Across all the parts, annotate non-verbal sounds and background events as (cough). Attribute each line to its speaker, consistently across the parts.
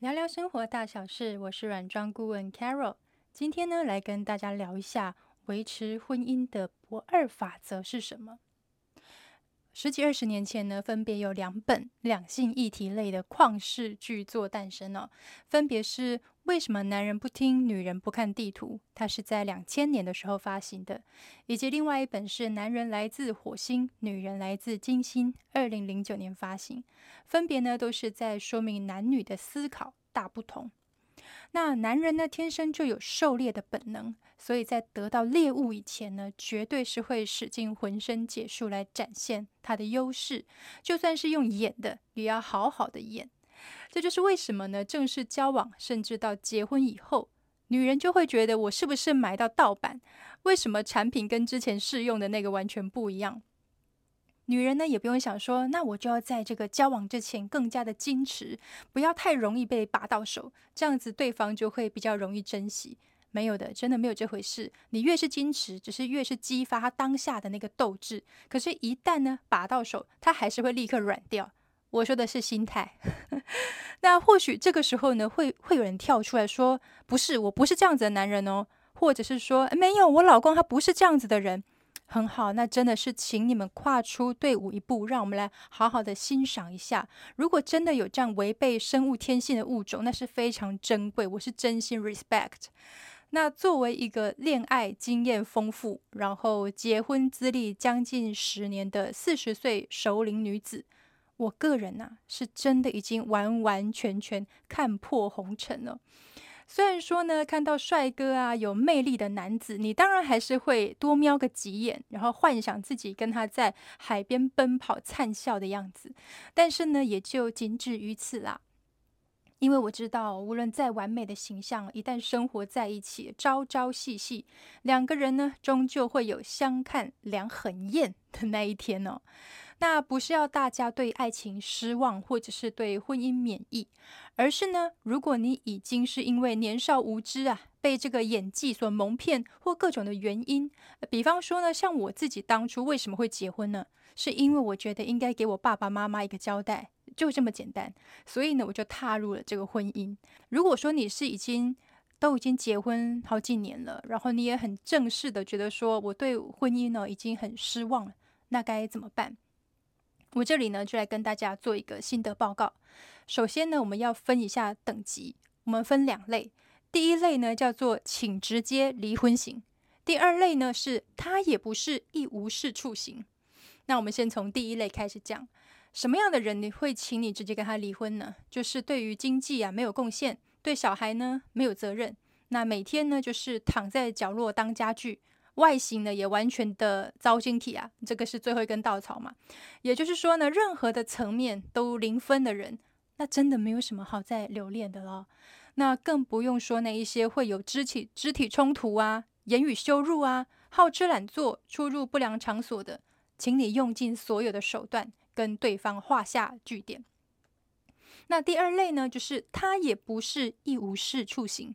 Speaker 1: 聊聊生活大小事，我是软装顾问 Carol。今天呢，来跟大家聊一下维持婚姻的不二法则是什么。十几二十年前呢，分别有两本两性议题类的旷世巨作诞生了，分别是《为什么男人不听女人不看地图》，它是在两千年的时候发行的，以及另外一本是《男人来自火星，女人来自金星》，二零零九年发行，分别呢都是在说明男女的思考大不同。那男人呢，天生就有狩猎的本能，所以在得到猎物以前呢，绝对是会使尽浑身解数来展现他的优势，就算是用演的，也要好好的演。这就是为什么呢？正式交往，甚至到结婚以后，女人就会觉得我是不是买到盗版？为什么产品跟之前试用的那个完全不一样？女人呢也不用想说，那我就要在这个交往之前更加的矜持，不要太容易被拔到手，这样子对方就会比较容易珍惜。没有的，真的没有这回事。你越是矜持，只是越是激发他当下的那个斗志。可是，一旦呢拔到手，他还是会立刻软掉。我说的是心态。(laughs) 那或许这个时候呢，会会有人跳出来说：“不是，我不是这样子的男人哦。”或者是说：“没有，我老公他不是这样子的人。”很好，那真的是请你们跨出队伍一步，让我们来好好的欣赏一下。如果真的有这样违背生物天性的物种，那是非常珍贵，我是真心 respect。那作为一个恋爱经验丰富，然后结婚资历将近十年的四十岁熟龄女子，我个人呐，是真的已经完完全全看破红尘了。虽然说呢，看到帅哥啊，有魅力的男子，你当然还是会多瞄个几眼，然后幻想自己跟他在海边奔跑灿笑的样子。但是呢，也就仅止于此啦。因为我知道，无论再完美的形象，一旦生活在一起，朝朝夕夕，两个人呢，终究会有相看两很厌的那一天哦。那不是要大家对爱情失望，或者是对婚姻免疫，而是呢，如果你已经是因为年少无知啊，被这个演技所蒙骗，或各种的原因，比方说呢，像我自己当初为什么会结婚呢？是因为我觉得应该给我爸爸妈妈一个交代，就这么简单。所以呢，我就踏入了这个婚姻。如果说你是已经都已经结婚好几年了，然后你也很正式的觉得说我对婚姻呢已经很失望了，那该怎么办？我这里呢，就来跟大家做一个心得报告。首先呢，我们要分一下等级，我们分两类。第一类呢，叫做请直接离婚型；第二类呢，是他也不是一无是处型。那我们先从第一类开始讲，什么样的人你会请你直接跟他离婚呢？就是对于经济啊没有贡献，对小孩呢没有责任，那每天呢就是躺在角落当家具。外形呢也完全的糟心体啊，这个是最后一根稻草嘛。也就是说呢，任何的层面都零分的人，那真的没有什么好再留恋的了。那更不用说那一些会有肢体肢体冲突啊、言语羞辱啊、好吃懒做、出入不良场所的，请你用尽所有的手段跟对方画下句点。那第二类呢，就是他也不是一无是处型，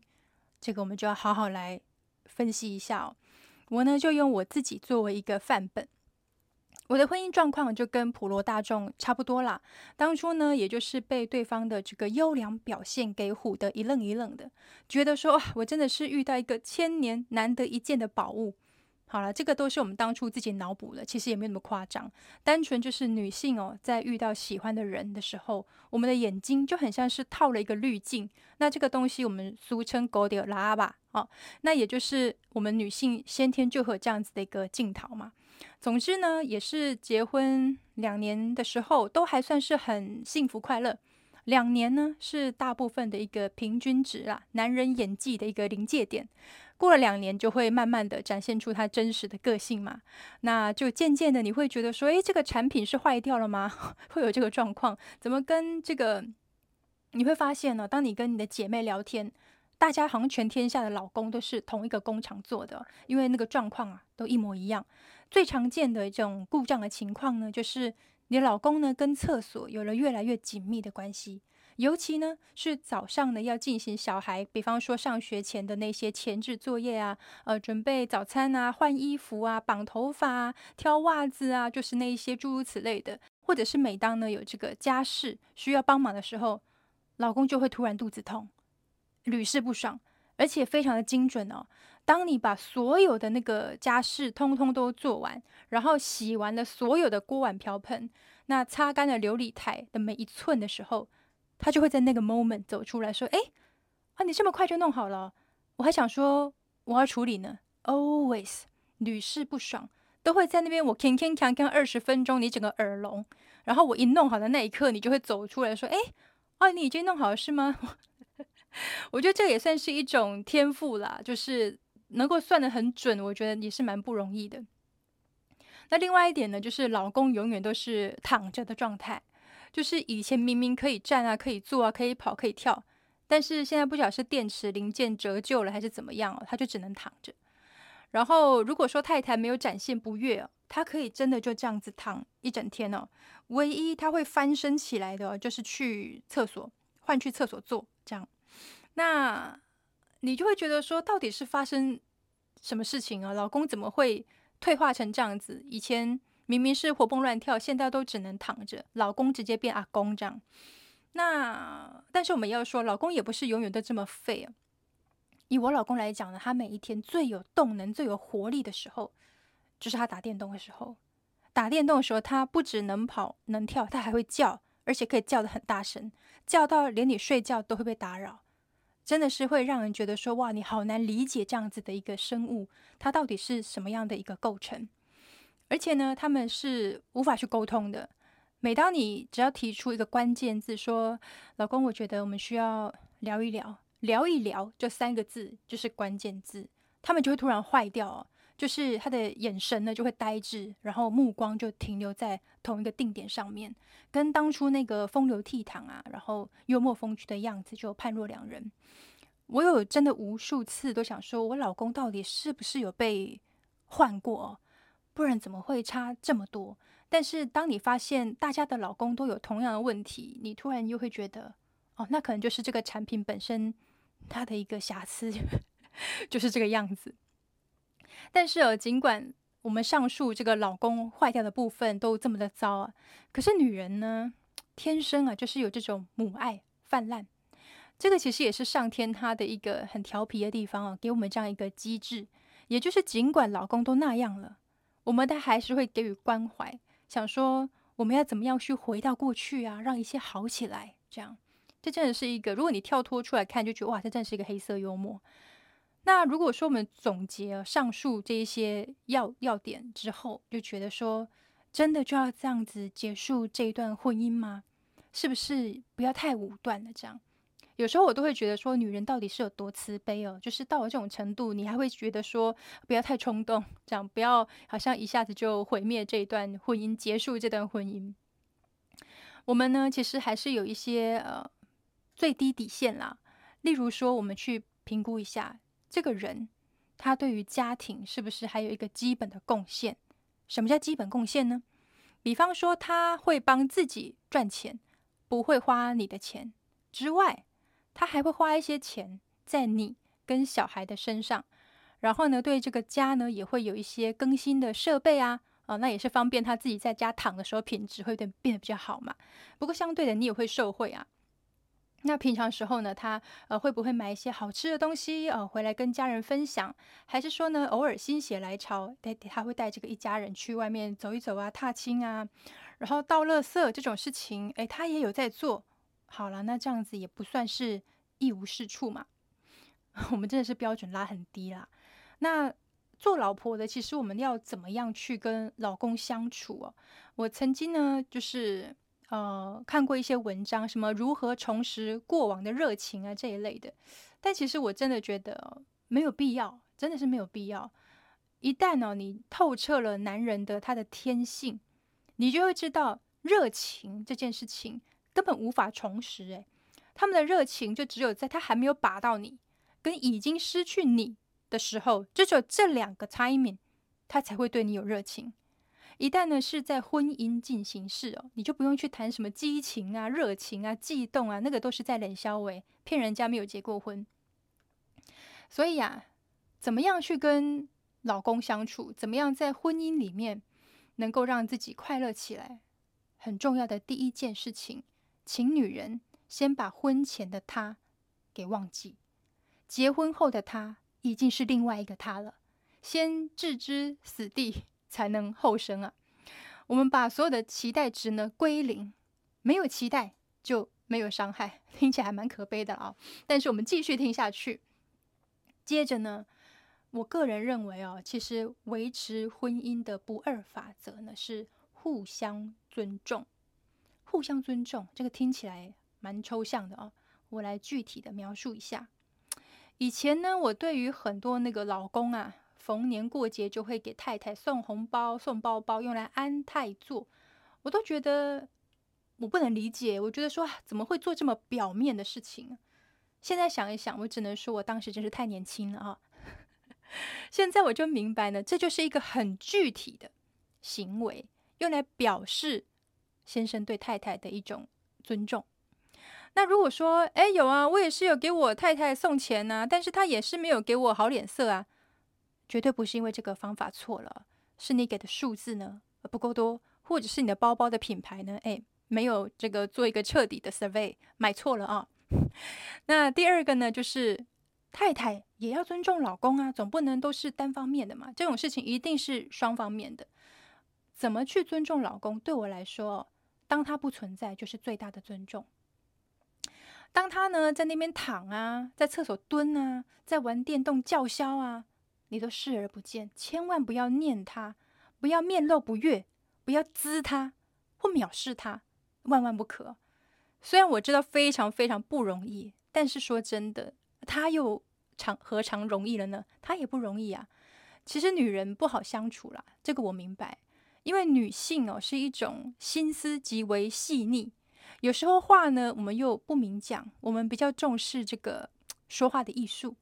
Speaker 1: 这个我们就要好好来分析一下哦。我呢就用我自己作为一个范本，我的婚姻状况就跟普罗大众差不多啦。当初呢，也就是被对方的这个优良表现给唬得一愣一愣的，觉得说，我真的是遇到一个千年难得一见的宝物。好了，这个都是我们当初自己脑补的，其实也没有那么夸张，单纯就是女性哦，在遇到喜欢的人的时候，我们的眼睛就很像是套了一个滤镜。那这个东西我们俗称“狗屌拉吧”哦，那也就是我们女性先天就和这样子的一个镜头嘛。总之呢，也是结婚两年的时候，都还算是很幸福快乐。两年呢，是大部分的一个平均值啦，男人演技的一个临界点。过了两年，就会慢慢的展现出他真实的个性嘛。那就渐渐的，你会觉得说，诶，这个产品是坏掉了吗？(laughs) 会有这个状况？怎么跟这个？你会发现呢，当你跟你的姐妹聊天，大家好像全天下的老公都是同一个工厂做的，因为那个状况啊都一模一样。最常见的一种故障的情况呢，就是你的老公呢跟厕所有了越来越紧密的关系。尤其呢，是早上呢要进行小孩，比方说上学前的那些前置作业啊，呃，准备早餐啊，换衣服啊，绑头发啊，挑袜子啊，就是那一些诸如此类的。或者是每当呢有这个家事需要帮忙的时候，老公就会突然肚子痛，屡试不爽，而且非常的精准哦。当你把所有的那个家事通通都做完，然后洗完了所有的锅碗瓢盆，那擦干了琉璃台的每一寸的时候，他就会在那个 moment 走出来说：“哎，啊，你这么快就弄好了？我还想说我要处理呢。” Always 屡试不爽，都会在那边我铿铿锵锵二十分钟，你整个耳聋。然后我一弄好的那一刻，你就会走出来说：“哎，哦，你已经弄好了是吗？” (laughs) 我觉得这也算是一种天赋啦，就是能够算得很准，我觉得也是蛮不容易的。那另外一点呢，就是老公永远都是躺着的状态，就是以前明明可以站啊，可以坐啊，可以跑，可以跳，但是现在不晓得是电池零件折旧了还是怎么样哦，他就只能躺着。然后如果说太太没有展现不悦，他可以真的就这样子躺一整天哦。唯一他会翻身起来的，就是去厕所换去厕所坐这样。那你就会觉得说，到底是发生什么事情啊？老公怎么会退化成这样子？以前明明是活蹦乱跳，现在都只能躺着。老公直接变阿公这样。那但是我们要说，老公也不是永远都这么废啊。以我老公来讲呢，他每一天最有动能、最有活力的时候，就是他打电动的时候。打电动的时候，他不只能跑能跳，他还会叫，而且可以叫的很大声，叫到连你睡觉都会被打扰。真的是会让人觉得说，哇，你好难理解这样子的一个生物，它到底是什么样的一个构成？而且呢，他们是无法去沟通的。每当你只要提出一个关键字，说“老公，我觉得我们需要聊一聊，聊一聊”，这三个字就是关键字，他们就会突然坏掉。就是他的眼神呢就会呆滞，然后目光就停留在同一个定点上面，跟当初那个风流倜傥啊，然后幽默风趣的样子就判若两人。我有真的无数次都想说，我老公到底是不是有被换过？不然怎么会差这么多？但是当你发现大家的老公都有同样的问题，你突然又会觉得，哦，那可能就是这个产品本身它的一个瑕疵，(laughs) 就是这个样子。但是哦，尽管我们上述这个老公坏掉的部分都这么的糟啊，可是女人呢，天生啊就是有这种母爱泛滥。这个其实也是上天他的一个很调皮的地方啊，给我们这样一个机制，也就是尽管老公都那样了，我们他还是会给予关怀，想说我们要怎么样去回到过去啊，让一切好起来。这样，这真的是一个，如果你跳脱出来看，就觉得哇，这真的是一个黑色幽默。那如果说我们总结上述这一些要要点之后，就觉得说，真的就要这样子结束这一段婚姻吗？是不是不要太武断了？这样，有时候我都会觉得说，女人到底是有多慈悲哦？就是到了这种程度，你还会觉得说，不要太冲动，这样不要好像一下子就毁灭这一段婚姻，结束这段婚姻。我们呢，其实还是有一些呃最低底线啦，例如说，我们去评估一下。这个人，他对于家庭是不是还有一个基本的贡献？什么叫基本贡献呢？比方说，他会帮自己赚钱，不会花你的钱之外，他还会花一些钱在你跟小孩的身上。然后呢，对这个家呢，也会有一些更新的设备啊，啊，那也是方便他自己在家躺的时候品质会变变得比较好嘛。不过相对的，你也会受惠啊。那平常时候呢，他呃会不会买一些好吃的东西呃回来跟家人分享？还是说呢，偶尔心血来潮，带他会带这个一家人去外面走一走啊，踏青啊，然后倒垃圾这种事情，哎，他也有在做。好了，那这样子也不算是一无是处嘛。(laughs) 我们真的是标准拉很低啦。那做老婆的，其实我们要怎么样去跟老公相处哦？我曾经呢，就是。呃，看过一些文章，什么如何重拾过往的热情啊这一类的，但其实我真的觉得没有必要，真的是没有必要。一旦呢，你透彻了男人的他的天性，你就会知道热情这件事情根本无法重拾。诶，他们的热情就只有在他还没有把到你，跟已经失去你的时候，就只有这两个 timing，他才会对你有热情。一旦呢是在婚姻进行式哦，你就不用去谈什么激情啊、热情啊、悸动啊，那个都是在冷消维，骗人家没有结过婚。所以啊，怎么样去跟老公相处，怎么样在婚姻里面能够让自己快乐起来，很重要的第一件事情，请女人先把婚前的他给忘记，结婚后的他已经是另外一个他了。先置之死地，才能后生啊！我们把所有的期待值呢归零，没有期待就没有伤害，(laughs) 听起来还蛮可悲的啊！但是我们继续听下去。接着呢，我个人认为哦，其实维持婚姻的不二法则呢是互相尊重。互相尊重，这个听起来蛮抽象的哦。我来具体的描述一下。以前呢，我对于很多那个老公啊。逢年过节就会给太太送红包、送包包，用来安泰座，我都觉得我不能理解。我觉得说怎么会做这么表面的事情？现在想一想，我只能说我当时真是太年轻了啊！(laughs) 现在我就明白呢，这就是一个很具体的行为，用来表示先生对太太的一种尊重。那如果说，哎，有啊，我也是有给我太太送钱呐，但是他也是没有给我好脸色啊。绝对不是因为这个方法错了，是你给的数字呢不够多，或者是你的包包的品牌呢，哎，没有这个做一个彻底的 survey，买错了啊。(laughs) 那第二个呢，就是太太也要尊重老公啊，总不能都是单方面的嘛，这种事情一定是双方面的。怎么去尊重老公？对我来说，当他不存在就是最大的尊重。当他呢在那边躺啊，在厕所蹲啊，在玩电动叫嚣啊。你都视而不见，千万不要念他，不要面露不悦，不要滋他或藐视他，万万不可。虽然我知道非常非常不容易，但是说真的，他又常何尝容易了呢？他也不容易啊。其实女人不好相处啦，这个我明白，因为女性哦是一种心思极为细腻，有时候话呢我们又不明讲，我们比较重视这个说话的艺术。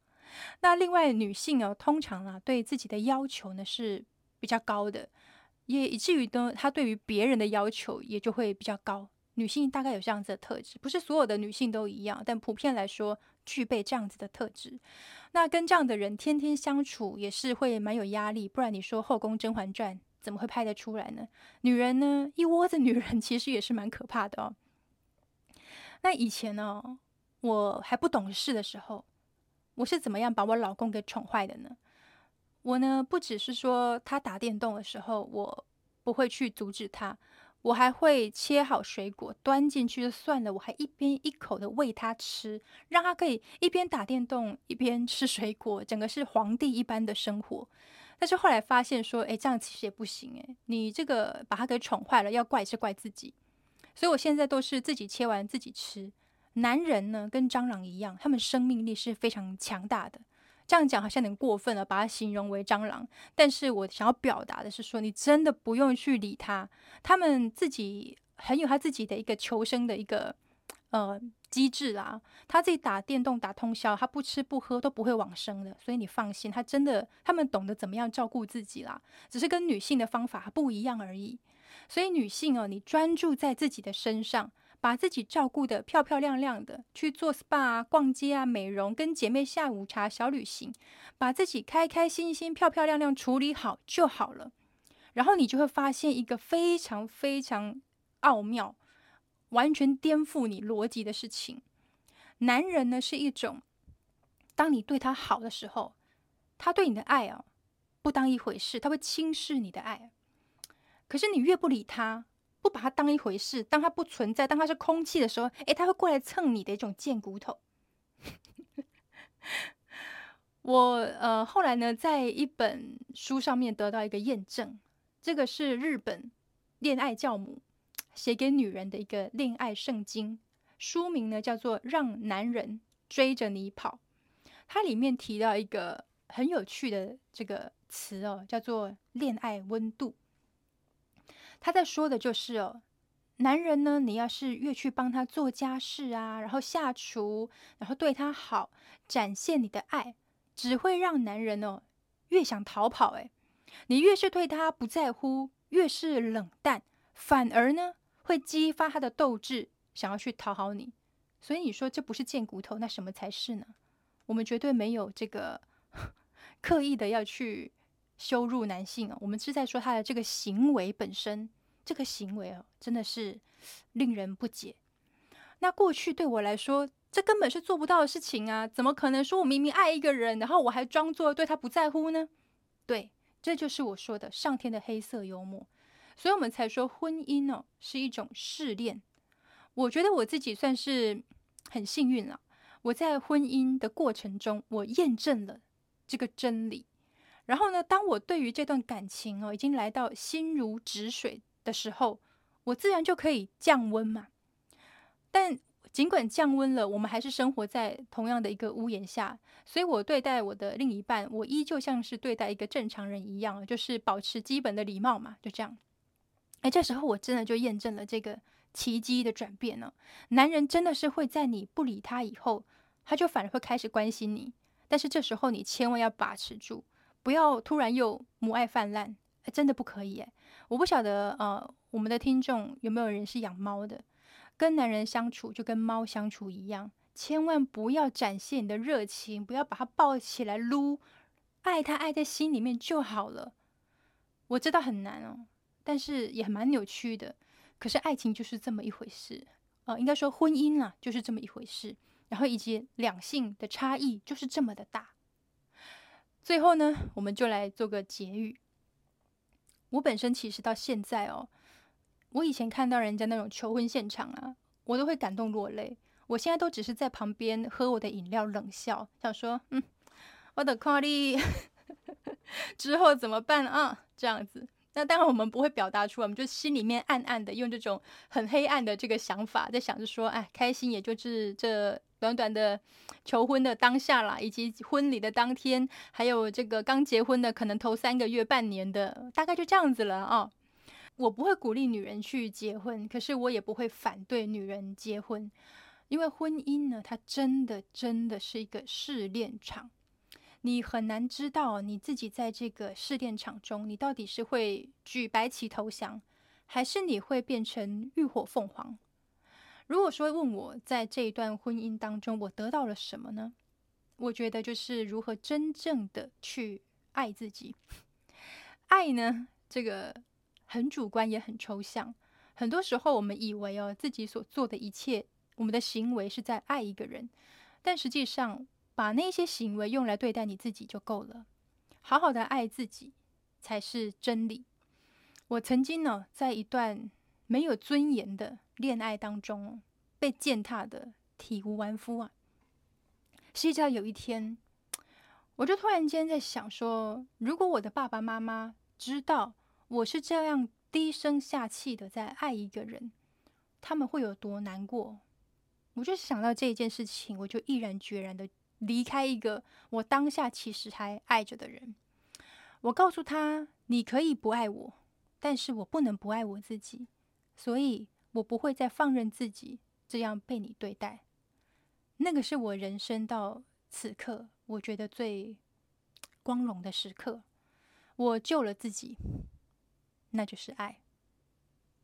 Speaker 1: 那另外，女性哦，通常啊，对自己的要求呢是比较高的，也以至于呢，她对于别人的要求也就会比较高。女性大概有这样子的特质，不是所有的女性都一样，但普遍来说具备这样子的特质。那跟这样的人天天相处也是会蛮有压力，不然你说《后宫甄嬛传》怎么会拍得出来呢？女人呢，一窝子女人其实也是蛮可怕的哦。那以前呢，我还不懂事的时候。我是怎么样把我老公给宠坏的呢？我呢，不只是说他打电动的时候，我不会去阻止他，我还会切好水果端进去就算了，我还一边一口的喂他吃，让他可以一边打电动一边吃水果，整个是皇帝一般的生活。但是后来发现说，哎，这样其实也不行，哎，你这个把他给宠坏了，要怪是怪自己。所以我现在都是自己切完自己吃。男人呢，跟蟑螂一样，他们生命力是非常强大的。这样讲好像有点过分了，把它形容为蟑螂。但是我想要表达的是说，你真的不用去理他，他们自己很有他自己的一个求生的一个呃机制啦。他自己打电动打通宵，他不吃不喝都不会往生的。所以你放心，他真的他们懂得怎么样照顾自己啦，只是跟女性的方法不一样而已。所以女性哦，你专注在自己的身上。把自己照顾的漂漂亮亮的，去做 SPA 啊、逛街啊、美容，跟姐妹下午茶、小旅行，把自己开开心心、漂漂亮亮处理好就好了。然后你就会发现一个非常非常奥妙、完全颠覆你逻辑的事情：男人呢是一种，当你对他好的时候，他对你的爱啊不当一回事，他会轻视你的爱。可是你越不理他。不把他当一回事，当他不存在，当他是空气的时候，诶，他会过来蹭你的一种贱骨头。(laughs) 我呃后来呢，在一本书上面得到一个验证，这个是日本恋爱教母写给女人的一个恋爱圣经，书名呢叫做《让男人追着你跑》。它里面提到一个很有趣的这个词哦，叫做恋爱温度。他在说的就是哦，男人呢，你要是越去帮他做家事啊，然后下厨，然后对他好，展现你的爱，只会让男人哦越想逃跑。诶，你越是对他不在乎，越是冷淡，反而呢会激发他的斗志，想要去讨好你。所以你说这不是贱骨头，那什么才是呢？我们绝对没有这个 (laughs) 刻意的要去。羞辱男性啊，我们是在说他的这个行为本身，这个行为哦，真的是令人不解。那过去对我来说，这根本是做不到的事情啊！怎么可能说我明明爱一个人，然后我还装作对他不在乎呢？对，这就是我说的上天的黑色幽默。所以我们才说婚姻哦是一种试炼。我觉得我自己算是很幸运了。我在婚姻的过程中，我验证了这个真理。然后呢，当我对于这段感情哦已经来到心如止水的时候，我自然就可以降温嘛。但尽管降温了，我们还是生活在同样的一个屋檐下，所以我对待我的另一半，我依旧像是对待一个正常人一样，就是保持基本的礼貌嘛，就这样。哎，这时候我真的就验证了这个奇迹的转变了。男人真的是会在你不理他以后，他就反而会开始关心你。但是这时候你千万要把持住，不要突然又母爱泛滥，真的不可以哎。我不晓得呃，我们的听众有没有人是养猫的？跟男人相处就跟猫相处一样，千万不要展现你的热情，不要把它抱起来撸，爱他爱在心里面就好了。我知道很难哦。但是也蛮扭曲的，可是爱情就是这么一回事，呃，应该说婚姻啊就是这么一回事，然后以及两性的差异就是这么的大。最后呢，我们就来做个结语。我本身其实到现在哦，我以前看到人家那种求婚现场啊，我都会感动落泪。我现在都只是在旁边喝我的饮料，冷笑，想说，嗯，我的快递之后怎么办啊？这样子。那当然，我们不会表达出来，我们就心里面暗暗的用这种很黑暗的这个想法，在想着说，哎，开心也就是这短短的求婚的当下啦，以及婚礼的当天，还有这个刚结婚的可能头三个月、半年的，大概就这样子了啊。我不会鼓励女人去结婚，可是我也不会反对女人结婚，因为婚姻呢，它真的真的是一个试炼场。你很难知道你自己在这个试炼场中，你到底是会举白旗投降，还是你会变成浴火凤凰？如果说问我在这一段婚姻当中，我得到了什么呢？我觉得就是如何真正的去爱自己。爱呢，这个很主观也很抽象。很多时候我们以为哦，自己所做的一切，我们的行为是在爱一个人，但实际上。把那些行为用来对待你自己就够了，好好的爱自己才是真理。我曾经呢，在一段没有尊严的恋爱当中，被践踏的体无完肤啊。是直到有一天，我就突然间在想说，如果我的爸爸妈妈知道我是这样低声下气的在爱一个人，他们会有多难过？我就想到这一件事情，我就毅然决然的。离开一个我当下其实还爱着的人，我告诉他：“你可以不爱我，但是我不能不爱我自己，所以我不会再放任自己这样被你对待。”那个是我人生到此刻我觉得最光荣的时刻。我救了自己，那就是爱。